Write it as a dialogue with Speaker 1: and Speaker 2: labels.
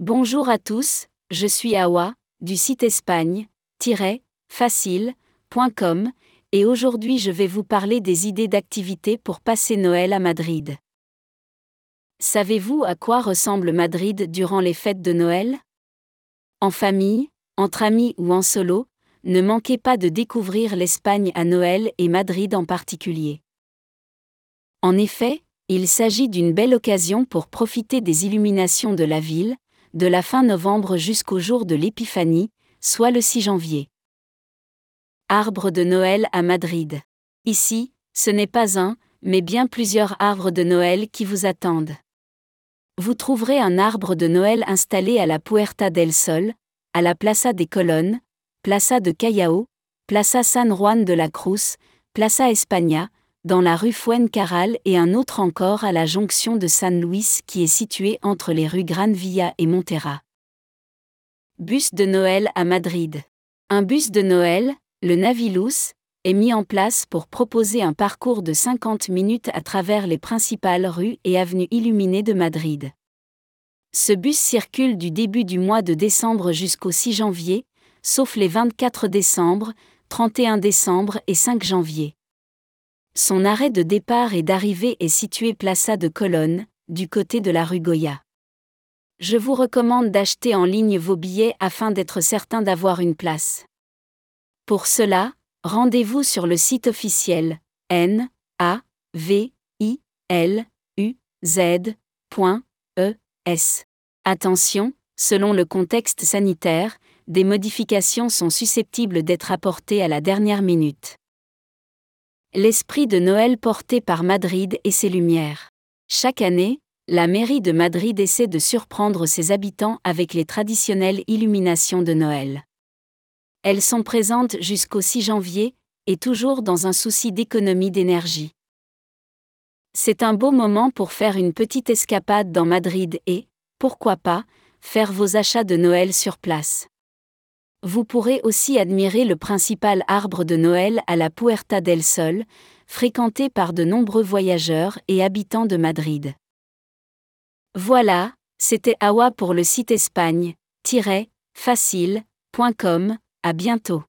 Speaker 1: Bonjour à tous, je suis Awa, du site espagne-facile.com, et aujourd'hui je vais vous parler des idées d'activités pour passer Noël à Madrid. Savez-vous à quoi ressemble Madrid durant les fêtes de Noël? En famille, entre amis ou en solo, ne manquez pas de découvrir l'Espagne à Noël et Madrid en particulier. En effet, il s'agit d'une belle occasion pour profiter des illuminations de la ville, de la fin novembre jusqu'au jour de l'Épiphanie, soit le 6 janvier. Arbre de Noël à Madrid. Ici, ce n'est pas un, mais bien plusieurs arbres de Noël qui vous attendent. Vous trouverez un arbre de Noël installé à la Puerta del Sol, à la Plaza des Colonnes, Plaza de Callao, Plaza San Juan de la Cruz, Plaza España, dans la rue Fuencarral et un autre encore à la jonction de San Luis qui est située entre les rues Gran Via et Montera. Bus de Noël à Madrid. Un bus de Noël, le Navilus, est mis en place pour proposer un parcours de 50 minutes à travers les principales rues et avenues illuminées de Madrid. Ce bus circule du début du mois de décembre jusqu'au 6 janvier, sauf les 24 décembre, 31 décembre et 5 janvier. Son arrêt de départ et d'arrivée est situé Plaza de Colonne, du côté de la rue Goya. Je vous recommande d'acheter en ligne vos billets afin d'être certain d'avoir une place. Pour cela, rendez-vous sur le site officiel n a v i l u z.es. Attention, selon le contexte sanitaire, des modifications sont susceptibles d'être apportées à la dernière minute. L'esprit de Noël porté par Madrid et ses lumières. Chaque année, la mairie de Madrid essaie de surprendre ses habitants avec les traditionnelles illuminations de Noël. Elles sont présentes jusqu'au 6 janvier, et toujours dans un souci d'économie d'énergie. C'est un beau moment pour faire une petite escapade dans Madrid et, pourquoi pas, faire vos achats de Noël sur place. Vous pourrez aussi admirer le principal arbre de Noël à la Puerta del Sol, fréquenté par de nombreux voyageurs et habitants de Madrid. Voilà, c'était Awa pour le site espagne-facile.com, à bientôt.